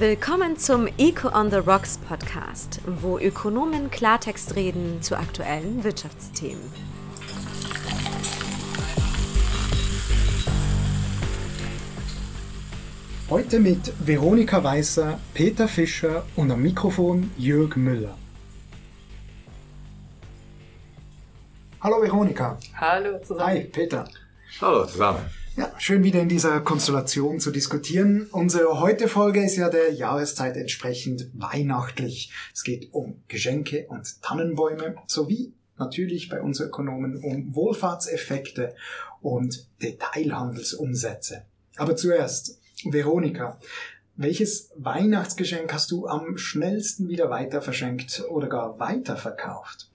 Willkommen zum Eco on the Rocks Podcast, wo Ökonomen Klartext reden zu aktuellen Wirtschaftsthemen. Heute mit Veronika Weißer, Peter Fischer und am Mikrofon Jörg Müller. Hallo Veronika. Hallo zusammen. Hi Peter. Hallo zusammen. Ja, schön wieder in dieser Konstellation zu diskutieren. Unsere heute Folge ist ja der Jahreszeit entsprechend weihnachtlich. Es geht um Geschenke und Tannenbäume sowie natürlich bei uns Ökonomen um Wohlfahrtseffekte und Detailhandelsumsätze. Aber zuerst, Veronika, welches Weihnachtsgeschenk hast du am schnellsten wieder weiter verschenkt oder gar weiterverkauft?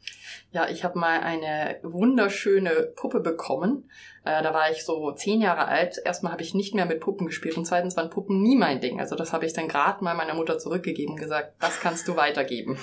Ja, ich habe mal eine wunderschöne Puppe bekommen. Äh, da war ich so zehn Jahre alt. Erstmal habe ich nicht mehr mit Puppen gespielt und zweitens waren Puppen nie mein Ding. Also das habe ich dann gerade mal meiner Mutter zurückgegeben und gesagt, das kannst du weitergeben.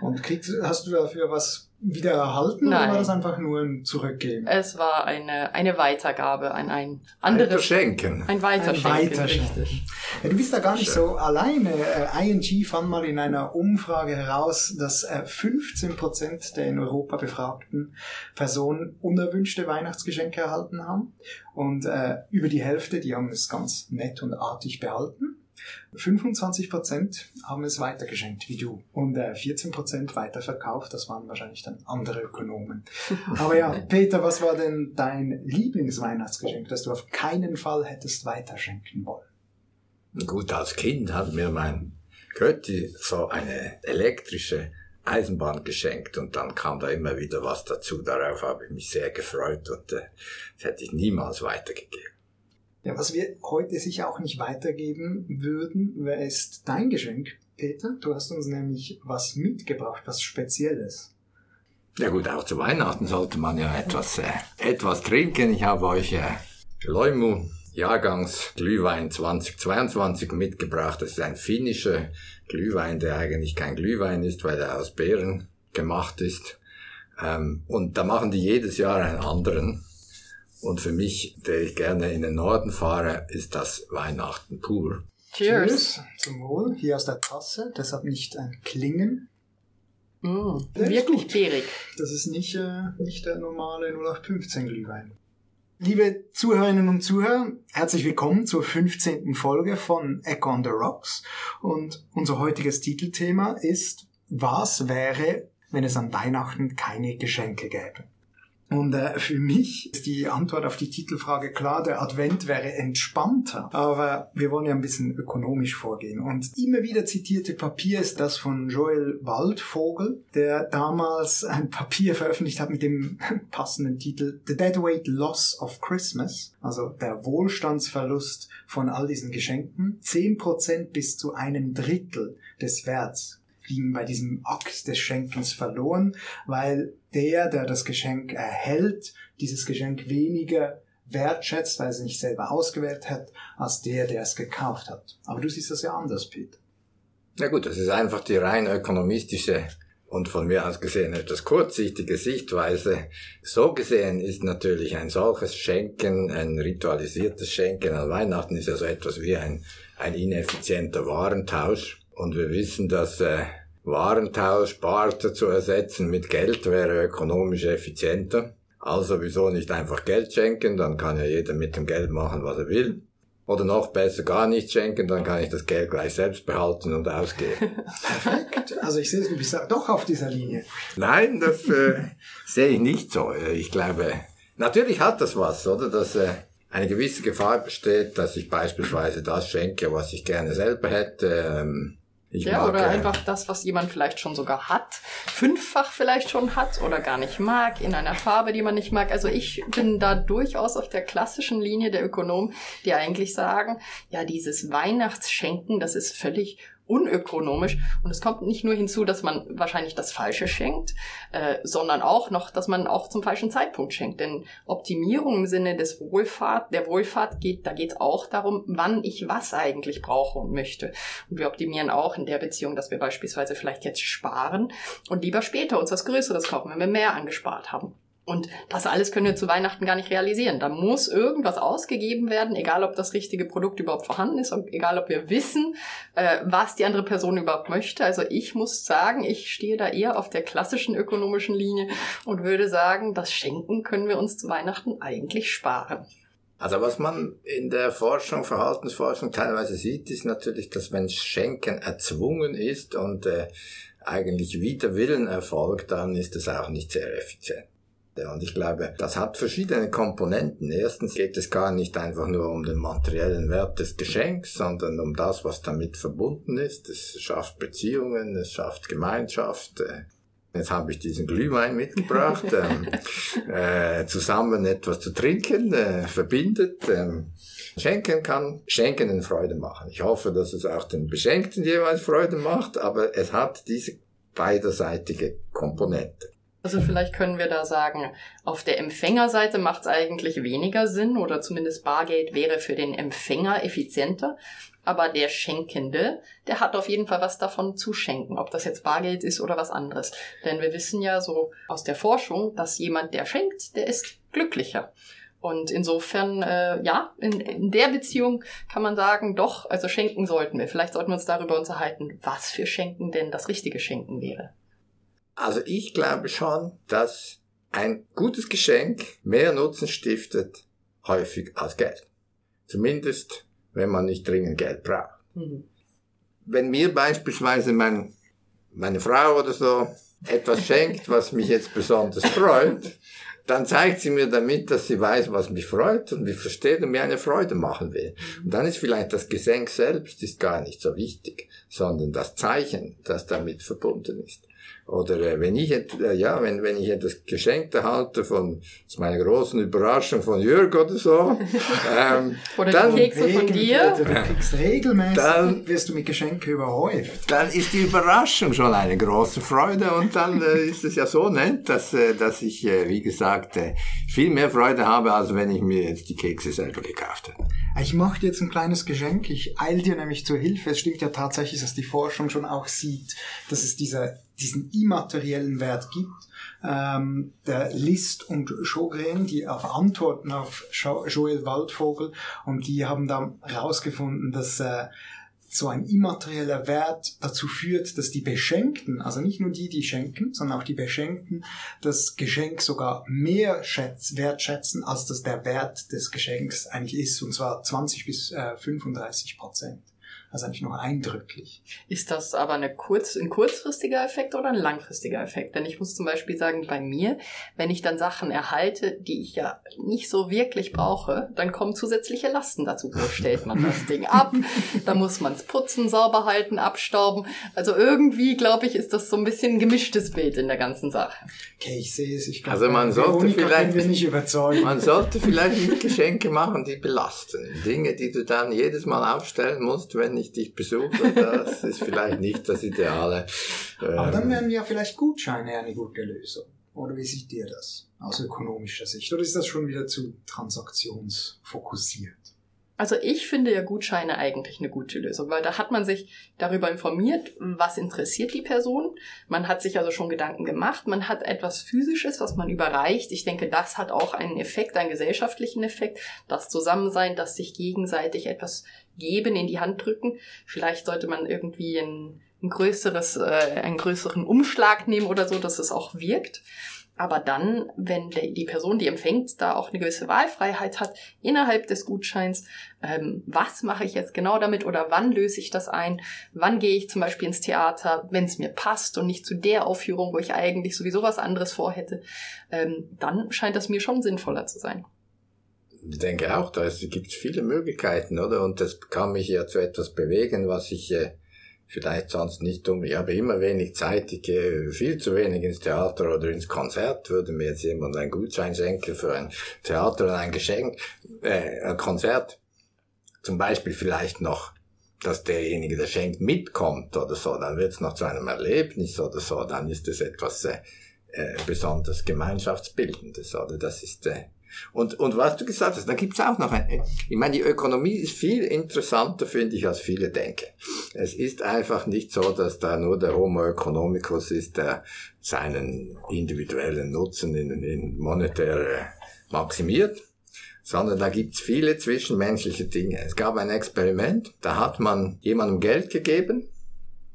Und kriegst, hast du dafür was wieder erhalten Nein. oder war das einfach nur ein Zurückgeben? Es war eine, eine Weitergabe an ein anderes... Verschenken. Ein Weiterschenken, Ein Weiterschenken. richtig. Ja, du bist da gar nicht so alleine. Äh, ING fand mal in einer Umfrage heraus, dass äh, 15% der in Europa befragten Personen unerwünschte Weihnachtsgeschenke erhalten haben. Und äh, über die Hälfte, die haben es ganz nett und artig behalten. 25% haben es weitergeschenkt, wie du. Und äh, 14% weiterverkauft. Das waren wahrscheinlich dann andere Ökonomen. Aber ja, Peter, was war denn dein Lieblingsweihnachtsgeschenk, das du auf keinen Fall hättest weiterschenken wollen? Gut, als Kind hat mir mein Götti so eine elektrische Eisenbahn geschenkt und dann kam da immer wieder was dazu. Darauf habe ich mich sehr gefreut und äh, das hätte ich niemals weitergegeben. Ja, was wir heute sicher auch nicht weitergeben würden, wäre ist dein Geschenk, Peter. Du hast uns nämlich was mitgebracht, was Spezielles. Ja gut, auch zu Weihnachten sollte man ja etwas, äh, etwas trinken. Ich habe euch äh, Leumu Jahrgangs Glühwein 2022 mitgebracht. Das ist ein finnischer Glühwein, der eigentlich kein Glühwein ist, weil er aus Beeren gemacht ist. Ähm, und da machen die jedes Jahr einen anderen. Und für mich, der ich gerne in den Norden fahre, ist das Weihnachten pur. Cheers. Zum Wohl. Hier aus der Tasse. Deshalb nicht ein Klingen. Mm, wirklich gut. beerig. Das ist nicht, äh, nicht der normale 0815 Glühwein. Liebe Zuhörerinnen und Zuhörer, herzlich willkommen zur 15. Folge von Echo on the Rocks. Und unser heutiges Titelthema ist, was wäre, wenn es an Weihnachten keine Geschenke gäbe? Und äh, für mich ist die Antwort auf die Titelfrage klar, der Advent wäre entspannter. Aber wir wollen ja ein bisschen ökonomisch vorgehen. Und immer wieder zitierte Papier ist das von Joel Waldvogel, der damals ein Papier veröffentlicht hat mit dem passenden Titel The Deadweight Loss of Christmas, also der Wohlstandsverlust von all diesen Geschenken. 10% bis zu einem Drittel des Werts gingen bei diesem Akt des Schenkens verloren, weil der, der das Geschenk erhält, dieses Geschenk weniger wertschätzt, weil es nicht selber ausgewählt hat, als der, der es gekauft hat. Aber du siehst das ja anders, Peter. Na gut, das ist einfach die rein ökonomistische und von mir aus gesehen etwas kurzsichtige Sichtweise. So gesehen ist natürlich ein solches Schenken, ein ritualisiertes Schenken an Weihnachten ist ja so etwas wie ein, ein ineffizienter Warentausch. Und wir wissen, dass äh, Warentausch, Barter zu ersetzen mit Geld wäre ökonomisch effizienter. Also wieso nicht einfach Geld schenken, dann kann ja jeder mit dem Geld machen, was er will. Oder noch besser gar nicht schenken, dann kann ich das Geld gleich selbst behalten und ausgeben. Perfekt. Also ich sehe, du bist doch auf dieser Linie. Nein, das äh, sehe ich nicht so. Äh, Ich glaube, natürlich hat das was, oder? Dass äh, eine gewisse Gefahr besteht, dass ich beispielsweise das schenke, was ich gerne selber hätte. Ähm, ich Ja, mag, oder äh, einfach das, was jemand vielleicht schon sogar hat, fünffach vielleicht schon hat oder gar nicht mag, in einer Farbe, die man nicht mag. Also ich bin da durchaus auf der klassischen Linie der Ökonomen, die eigentlich sagen, ja, dieses Weihnachtsschenken, das ist völlig unökonomisch. Und es kommt nicht nur hinzu, dass man wahrscheinlich das Falsche schenkt, äh, sondern auch noch, dass man auch zum falschen Zeitpunkt schenkt. Denn Optimierung im Sinne des Wohlfahrt, der Wohlfahrt geht, da geht auch darum, wann ich was eigentlich brauche und möchte. Und wir optimieren auch in der Beziehung, dass wir beispielsweise vielleicht jetzt sparen und lieber später uns was Größeres kaufen, wenn wir mehr angespart haben. Und das alles können wir zu Weihnachten gar nicht realisieren. Da muss irgendwas ausgegeben werden, egal ob das richtige Produkt überhaupt vorhanden ist, und egal ob wir wissen, äh, was die andere Person überhaupt möchte. Also ich muss sagen, ich stehe da eher auf der klassischen ökonomischen Linie und würde sagen, das Schenken können wir uns zu Weihnachten eigentlich sparen. Also was man in der Forschung, Verhaltensforschung teilweise sieht, ist natürlich, dass wenn Schenken erzwungen ist und äh, eigentlich wider Willen erfolgt, dann ist es auch nicht sehr effizient. Und ich glaube, das hat verschiedene Komponenten. Erstens geht es gar nicht einfach nur um den materiellen Wert des Geschenks, sondern um das, was damit verbunden ist. Es schafft Beziehungen, es schafft Gemeinschaft. Äh, jetzt habe ich diesen Glühwein mitgebracht. ähm, äh, zusammen etwas zu trinken, äh, verbindet. Ähm, Schenken kann Schenkenden Freude machen. Ich hoffe, dass es auch den Beschenkten jeweils Freude macht, aber es hat diese beiderseitige Komponente. Also vielleicht können wir da sagen, auf der Empfängerseite macht es eigentlich weniger Sinn oder zumindest Bargeld wäre für den Empfänger effizienter. Aber der Schenkende, der hat auf jeden Fall was davon zu schenken, ob das jetzt Bargeld ist oder was anderes. Denn wir wissen ja so aus der Forschung, dass jemand, der schenkt, der ist glücklicher. Und insofern, äh, ja, in, in der Beziehung kann man sagen, doch, also schenken sollten wir. Vielleicht sollten wir uns darüber unterhalten, was für Schenken denn das richtige Schenken wäre. Also ich glaube schon, dass ein gutes Geschenk mehr Nutzen stiftet häufig als Geld. Zumindest, wenn man nicht dringend Geld braucht. Mhm. Wenn mir beispielsweise mein, meine Frau oder so etwas schenkt, was mich jetzt besonders freut, dann zeigt sie mir damit, dass sie weiß, was mich freut und mich versteht und mir eine Freude machen will. Und dann ist vielleicht das Geschenk selbst ist gar nicht so wichtig, sondern das Zeichen, das damit verbunden ist. Oder äh, wenn ich äh, ja, wenn, wenn ich etwas geschenkt erhalte von zu meiner großen Überraschung von Jörg oder so, ähm, oder dann, die Kekse von dir, du kriegst regelmäßig, dann wirst du mit Geschenken überhäuft. Dann ist die Überraschung schon eine große Freude und dann äh, ist es ja so nett, dass, äh, dass ich, äh, wie gesagt, äh, viel mehr Freude habe, als wenn ich mir jetzt die Kekse selber gekauft hätte. Ich mache dir jetzt ein kleines Geschenk. Ich eil dir nämlich zur Hilfe. Es stimmt ja tatsächlich, dass die Forschung schon auch sieht, dass es diese diesen immateriellen Wert gibt. Ähm, der List und Schogren, die auf Antworten auf Joel Waldvogel, und die haben dann herausgefunden, dass äh, so ein immaterieller Wert dazu führt, dass die Beschenkten, also nicht nur die, die schenken, sondern auch die Beschenkten, das Geschenk sogar mehr schätz, wertschätzen, als das der Wert des Geschenks eigentlich ist, und zwar 20 bis äh, 35 Prozent. Also eigentlich nur eindrücklich. Ist das aber eine kurz, ein kurzfristiger Effekt oder ein langfristiger Effekt? Denn ich muss zum Beispiel sagen, bei mir, wenn ich dann Sachen erhalte, die ich ja nicht so wirklich brauche, dann kommen zusätzliche Lasten dazu. Wo stellt man das Ding ab? Da muss man es putzen, sauber halten, abstauben. Also irgendwie, glaube ich, ist das so ein bisschen ein gemischtes Bild in der ganzen Sache. Okay, ich sehe es. Ich glaub, also man sollte vielleicht, wir nicht überzeugen. man sollte vielleicht nicht Geschenke machen, die belasten. Dinge, die du dann jedes Mal aufstellen musst, wenn ich dich besuche, das ist vielleicht nicht das Ideale. Aber dann ähm, wären ja vielleicht Gutscheine eine gute Lösung. Oder wie sieht dir das aus ökonomischer Sicht? Oder ist das schon wieder zu transaktionsfokussiert? Also ich finde ja Gutscheine eigentlich eine gute Lösung, weil da hat man sich darüber informiert, was interessiert die Person. Man hat sich also schon Gedanken gemacht. Man hat etwas Physisches, was man überreicht. Ich denke, das hat auch einen Effekt, einen gesellschaftlichen Effekt. Das Zusammensein, das sich gegenseitig etwas geben, in die Hand drücken. Vielleicht sollte man irgendwie ein, ein größeres, äh, einen größeren Umschlag nehmen oder so, dass es auch wirkt. Aber dann, wenn die Person, die empfängt, da auch eine gewisse Wahlfreiheit hat innerhalb des Gutscheins, ähm, was mache ich jetzt genau damit oder wann löse ich das ein, wann gehe ich zum Beispiel ins Theater, wenn es mir passt und nicht zu der Aufführung, wo ich eigentlich sowieso was anderes vorhätte, ähm, dann scheint das mir schon sinnvoller zu sein. Ich denke auch, da gibt es viele Möglichkeiten, oder? Und das kann mich ja zu etwas bewegen, was ich äh, vielleicht sonst nicht um. Ich habe immer wenig Zeit, ich gehe viel zu wenig ins Theater oder ins Konzert. Würde mir jetzt jemand einen Gutschein schenken für ein Theater oder ein Geschenk, äh, ein Konzert. Zum Beispiel vielleicht noch, dass derjenige, der schenkt, mitkommt oder so. Dann wird es noch zu einem Erlebnis oder so. Dann ist es etwas äh, äh, besonders Gemeinschaftsbildendes. Oder das ist äh, Und, und was du gesagt hast, da gibt's auch noch ein, ich meine, die Ökonomie ist viel interessanter, finde ich, als viele denken. Es ist einfach nicht so, dass da nur der Homo economicus ist, der seinen individuellen Nutzen in, in monetär maximiert, sondern da gibt's viele zwischenmenschliche Dinge. Es gab ein Experiment, da hat man jemandem Geld gegeben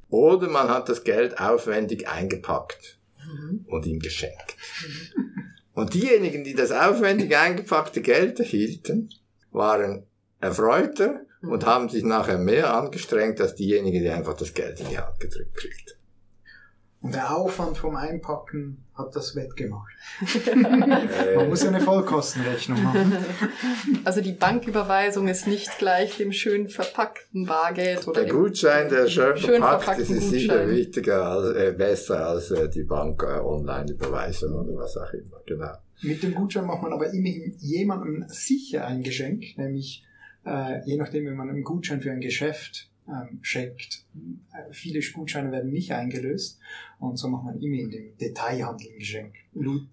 oder man hat das Geld aufwendig eingepackt mhm. und ihm geschenkt. Und diejenigen, die das aufwendig eingepackte Geld erhielten, waren erfreuter und haben sich nachher mehr angestrengt als diejenigen, die einfach das Geld in die Hand gedrückt kriegten. Und der Aufwand vom Einpacken hat das wettgemacht. Man muss ja eine Vollkostenrechnung machen. Also die Banküberweisung ist nicht gleich dem schön verpackten Bargeld oder der Gutschein, der schön, schön verpackt ist, ist sicher wichtiger, als, äh, besser als äh, die Bank äh, Online-Überweisung oder was auch immer. Genau. Mit dem Gutschein macht man aber immerhin jemandem sicher ein Geschenk, nämlich äh, je nachdem, wenn man einen Gutschein für ein Geschäft ähm, schenkt. Äh, viele Gutscheine werden nicht eingelöst und so macht man immer in dem Detailhandel ein Geschenk.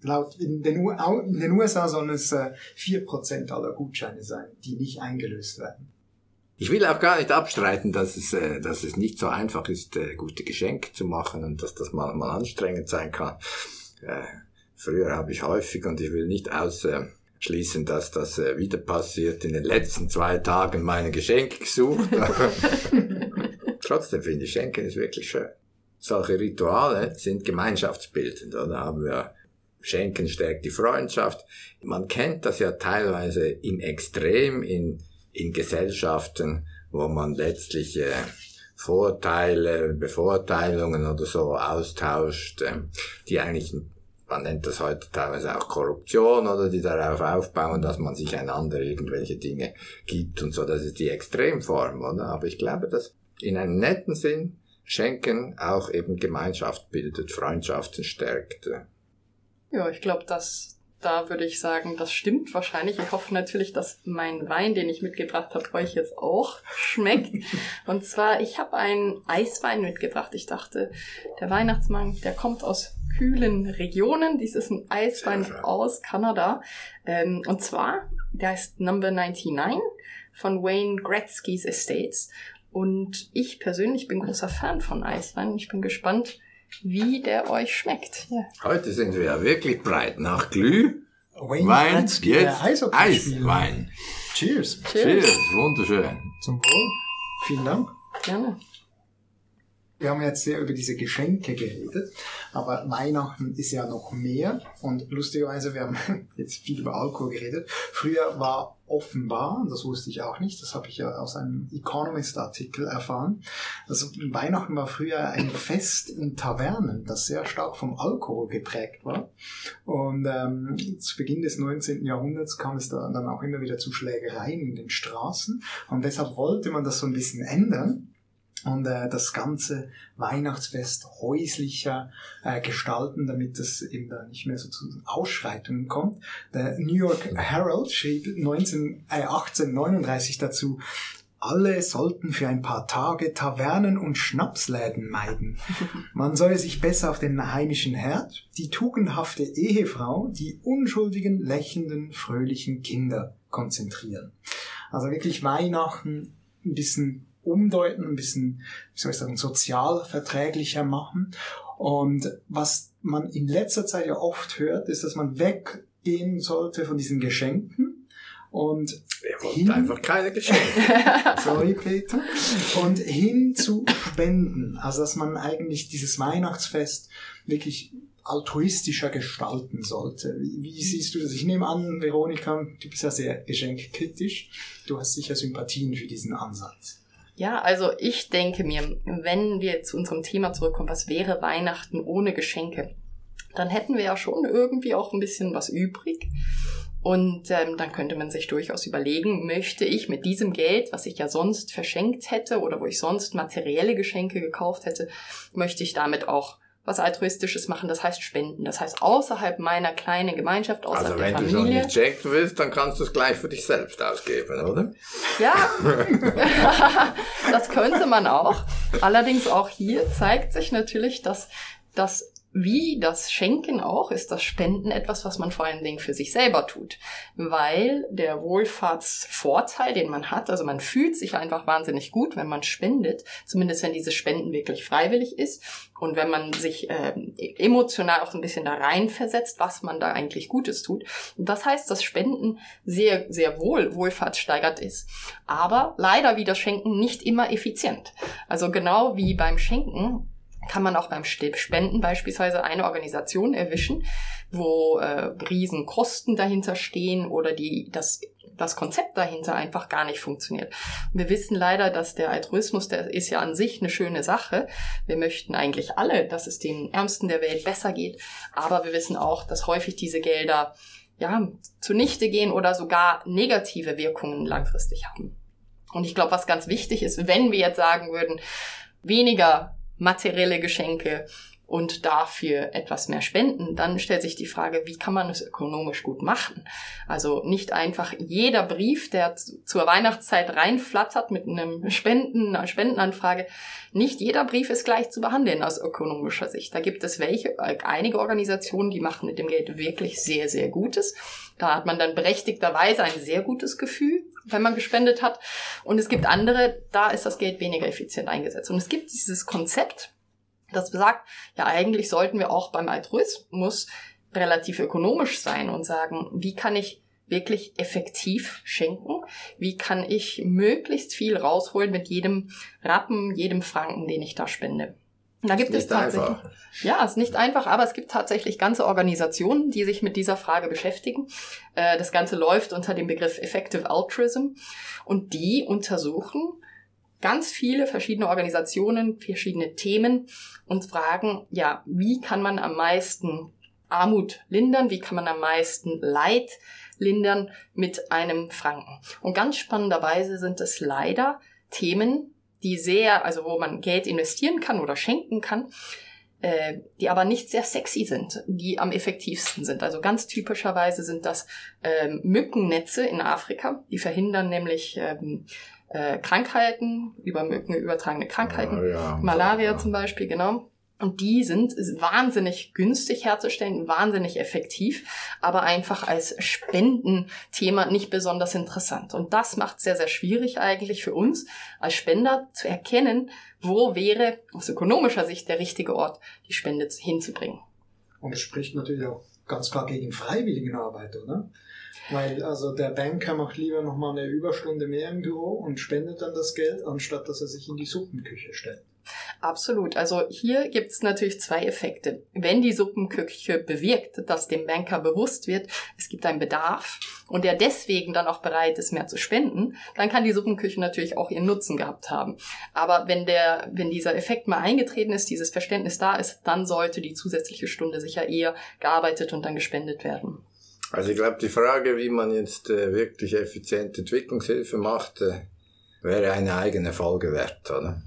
Laut in den, in den USA sollen es äh, 4% aller Gutscheine sein, die nicht eingelöst werden. Ich will auch gar nicht abstreiten, dass es, äh, dass es nicht so einfach ist, äh, gute Geschenke zu machen und dass das mal, mal anstrengend sein kann. Äh, früher habe ich häufig, und ich will nicht ausschließen, dass das äh, wieder passiert, in den letzten zwei Tagen meine Geschenke gesucht. Trotzdem finde ich Schenken ist wirklich schön. Solche Rituale sind gemeinschaftsbildend, oder? Haben wir Schenken stärkt die Freundschaft. Man kennt das ja teilweise im Extrem in, in Gesellschaften, wo man letztlich äh, Vorteile, Bevorteilungen oder so austauscht, äh, die eigentlich, man nennt das heute teilweise auch Korruption oder die darauf aufbauen, dass man sich einander irgendwelche Dinge gibt und so. Das ist die Extremform, oder? Aber ich glaube, dass in einem netten Sinn Schenken auch eben Gemeinschaft bildet, Freundschaften stärkt. Ja, ich glaube, dass da würde ich sagen, das stimmt wahrscheinlich. Ich hoffe natürlich, dass mein Wein, den ich mitgebracht habe, euch jetzt auch schmeckt. Und zwar, ich habe einen Eiswein mitgebracht. Ich dachte, der Weihnachtsmann, der kommt aus kühlen Regionen. Dies ist ein Eiswein aus Kanada. Ähm, und zwar, der heißt Number 99 von Wayne Gretzky's Estates. Und ich persönlich bin großer Fan von Eiswein. Ich bin gespannt, wie der euch schmeckt. Ja. Heute sind wir ja wirklich breit nach Glüh. Wayne Wein, Gretzky, jetzt Eiswein. Cheers. Cheers. Cheers, wunderschön. Zum Wohl. Vielen Dank. Gerne. Wir haben jetzt sehr über diese Geschenke geredet, aber Weihnachten ist ja noch mehr und lustigerweise, wir haben jetzt viel über Alkohol geredet. Früher war offenbar, das wusste ich auch nicht, das habe ich ja aus einem Economist-Artikel erfahren, also Weihnachten war früher ein Fest in Tavernen, das sehr stark vom Alkohol geprägt war. Und ähm, zu Beginn des 19. Jahrhunderts kam es da dann auch immer wieder zu Schlägereien in den Straßen und deshalb wollte man das so ein bisschen ändern und äh, das ganze Weihnachtsfest häuslicher äh, gestalten, damit es eben da nicht mehr so zu Ausschreitungen kommt. Der New York Herald schrieb 19, äh, 1839 dazu, alle sollten für ein paar Tage Tavernen und Schnapsläden meiden. Man solle sich besser auf den heimischen Herd, die tugendhafte Ehefrau, die unschuldigen, lächelnden, fröhlichen Kinder konzentrieren. Also wirklich Weihnachten ein bisschen umdeuten, ein bisschen, wie soll ich sagen, sozial verträglicher machen. Und was man in letzter Zeit ja oft hört, ist, dass man weggehen sollte von diesen Geschenken und wollten einfach keine Geschenke. sorry Peter, und hin zu Spenden. Also dass man eigentlich dieses Weihnachtsfest wirklich altruistischer gestalten sollte. Wie, wie siehst du das? Ich nehme an, Veronika, du bist ja sehr geschenkkritisch. Du hast sicher Sympathien für diesen Ansatz. Ja, also ich denke mir, wenn wir zu unserem Thema zurückkommen, was wäre Weihnachten ohne Geschenke? Dann hätten wir ja schon irgendwie auch ein bisschen was übrig. Und ähm, dann könnte man sich durchaus überlegen, möchte ich mit diesem Geld, was ich ja sonst verschenkt hätte oder wo ich sonst materielle Geschenke gekauft hätte, möchte ich damit auch was altruistisches machen, das heißt spenden. Das heißt außerhalb meiner kleinen Gemeinschaft, außerhalb Also der wenn du so Familie. nicht schenken willst, dann kannst du es gleich für dich selbst ausgeben, oder? Ja, das könnte man auch. Allerdings auch hier zeigt sich natürlich, dass das wie das Schenken auch, ist das Spenden etwas, was man vor allen Dingen für sich selber tut. Weil der Wohlfahrtsvorteil, den man hat, also man fühlt sich einfach wahnsinnig gut, wenn man spendet, zumindest wenn dieses Spenden wirklich freiwillig ist und wenn man sich äh, emotional auch so ein bisschen da reinversetzt, was man da eigentlich Gutes tut. Und das heißt, dass Spenden sehr, sehr wohl wohlfahrtssteigert ist. Aber leider wie das Schenken nicht immer effizient. Also genau wie beim Schenken kann man auch beim Spenden beispielsweise eine Organisation erwischen, wo äh, Riesenkosten dahinter stehen oder die das das Konzept dahinter einfach gar nicht funktioniert. Wir wissen leider, dass der Altruismus, der ist ja an sich eine schöne Sache. Wir möchten eigentlich alle, dass es den Ärmsten der Welt besser geht. Aber wir wissen auch, dass häufig diese Gelder ja zunichte gehen oder sogar negative Wirkungen langfristig haben. Und ich glaube, was ganz wichtig ist, wenn wir jetzt sagen würden, weniger materielle Geschenke und dafür etwas mehr spenden, dann stellt sich die Frage, wie kann man es ökonomisch gut machen? Also nicht einfach jeder Brief, der zur Weihnachtszeit reinflattert mit einem Spenden, einer Spendenanfrage, nicht jeder Brief ist gleich zu behandeln aus ökonomischer Sicht. Da gibt es welche, einige Organisationen, die machen mit dem Geld wirklich sehr, sehr Gutes. Da hat man dann berechtigterweise ein sehr gutes Gefühl, wenn man gespendet hat. Und es gibt andere, da ist das Geld weniger effizient eingesetzt. Und es gibt dieses Konzept, das besagt, ja, eigentlich sollten wir auch beim Altruismus relativ ökonomisch sein und sagen, wie kann ich wirklich effektiv schenken? Wie kann ich möglichst viel rausholen mit jedem Rappen, jedem Franken, den ich da spende? Da gibt es tatsächlich. Einfach. Ja, ist nicht einfach, aber es gibt tatsächlich ganze Organisationen, die sich mit dieser Frage beschäftigen. Äh, das Ganze läuft unter dem Begriff Effective Altruism und die untersuchen ganz viele verschiedene Organisationen, verschiedene Themen und fragen, ja, wie kann man am meisten Armut lindern? Wie kann man am meisten Leid lindern mit einem Franken? Und ganz spannenderweise sind es leider Themen, die sehr, also wo man Geld investieren kann oder schenken kann, äh, die aber nicht sehr sexy sind, die am effektivsten sind. Also ganz typischerweise sind das ähm, Mückennetze in Afrika, die verhindern nämlich ähm, äh, Krankheiten, über Mücken übertragene Krankheiten, ah, ja, Malaria ja. zum Beispiel, genau. Und die sind wahnsinnig günstig herzustellen, wahnsinnig effektiv, aber einfach als Spendenthema nicht besonders interessant. Und das macht sehr, sehr schwierig eigentlich für uns als Spender zu erkennen, wo wäre aus ökonomischer Sicht der richtige Ort, die Spende hinzubringen. Und es spricht natürlich auch ganz klar gegen Freiwilligenarbeit, oder? Weil also der Banker macht lieber nochmal eine Überstunde mehr im Büro und spendet dann das Geld, anstatt dass er sich in die Suppenküche stellt. Absolut. Also hier gibt es natürlich zwei Effekte. Wenn die Suppenküche bewirkt, dass dem Banker bewusst wird, es gibt einen Bedarf und er deswegen dann auch bereit ist, mehr zu spenden, dann kann die Suppenküche natürlich auch ihren Nutzen gehabt haben. Aber wenn der, wenn dieser Effekt mal eingetreten ist, dieses Verständnis da ist, dann sollte die zusätzliche Stunde sicher eher gearbeitet und dann gespendet werden. Also ich glaube, die Frage, wie man jetzt äh, wirklich effizient Entwicklungshilfe macht, äh, wäre eine eigene Folge wert, oder?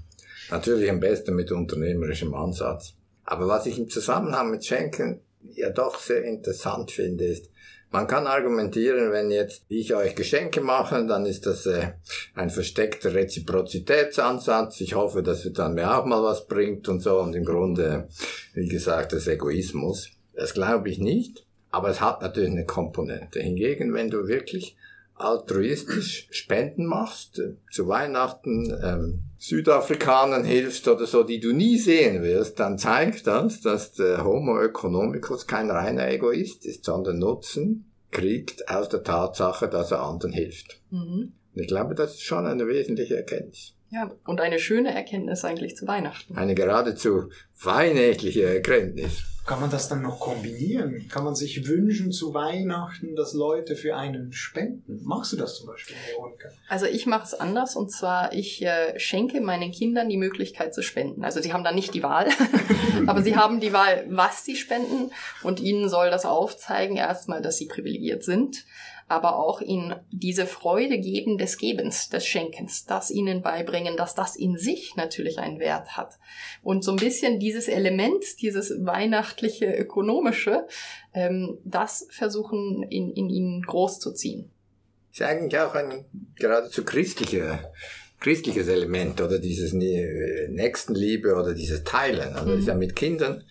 Natürlich am besten mit unternehmerischem Ansatz. Aber was ich im Zusammenhang mit Schenken ja doch sehr interessant finde, ist, man kann argumentieren, wenn jetzt ich euch Geschenke mache, dann ist das äh, ein versteckter Reziprozitätsansatz. Ich hoffe, dass es dann mir auch mal was bringt und so. Und im Grunde, wie gesagt, das Egoismus. Das glaube ich nicht. Aber es hat natürlich eine Komponente. Hingegen, wenn du wirklich altruistisch Spenden machst, äh, zu Weihnachten ähm, Südafrikanern hilfst oder so, die du nie sehen wirst, dann zeigt das, dass der Homo economicus kein reiner Egoist ist, sondern Nutzen kriegt aus der Tatsache, dass er anderen hilft. Mhm. Und ich glaube, das ist schon eine wesentliche Erkenntnis. Ja, und eine schöne Erkenntnis eigentlich zu Weihnachten. Eine geradezu weihnachtliche Erkenntnis. Kann man das dann noch kombinieren? Kann man sich wünschen zu Weihnachten, dass Leute für einen spenden? Machst du das zum Beispiel, Veronika? Also ich mache es anders und zwar ich äh, schenke meinen Kindern die Möglichkeit zu spenden. Also sie haben da nicht die Wahl, aber sie haben die Wahl, was sie spenden und ihnen soll das aufzeigen erstmal, dass sie privilegiert sind aber auch ihnen diese Freude geben des Gebens, des Schenkens, das ihnen beibringen, dass das in sich natürlich einen Wert hat. Und so ein bisschen dieses Element, dieses weihnachtliche, ökonomische, ähm, das versuchen in, in ihnen groß zu ziehen. Ist eigentlich auch ein geradezu christlicher christliches Element oder dieses Nächstenliebe oder dieses Teilen. Also mhm. ist ja mit Kindern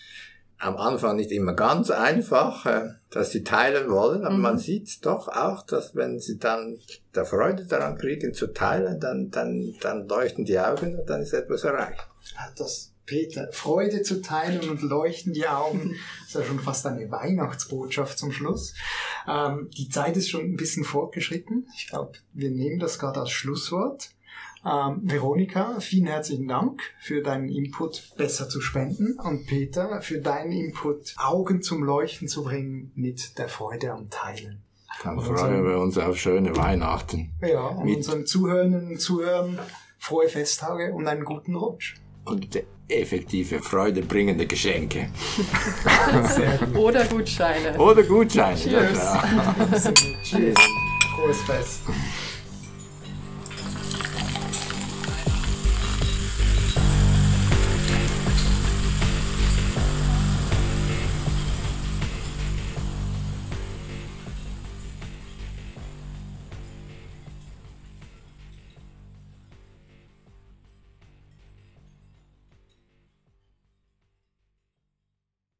am Anfang nicht immer ganz einfach, äh, dass sie teilen wollen, aber mhm. man sieht doch auch, dass wenn sie dann der Freude daran kriegen zu teilen, dann, dann, dann leuchten die Augen und dann ist etwas erreicht. Das Peter, Freude zu teilen und leuchten die Augen. Das ist ja schon fast eine Weihnachtsbotschaft zum Schluss. Ähm, die Zeit ist schon ein bisschen fortgeschritten. Ich glaube, wir nehmen das gerade als Schlusswort. Ähm, Veronika, vielen herzlichen Dank für deinen Input, besser zu spenden. Und Peter, für deinen Input, Augen zum Leuchten zu bringen mit der Freude am Teilen. Dann freuen wir uns auf schöne Weihnachten. Ja, und mit unseren Zuhörerinnen und Zuhörern frohe Festtage und einen guten Rutsch. Und effektive, freudebringende Geschenke. Oder Gutscheine. Oder Gutscheine. Cheers. Ja, Cheers. Frohes Fest.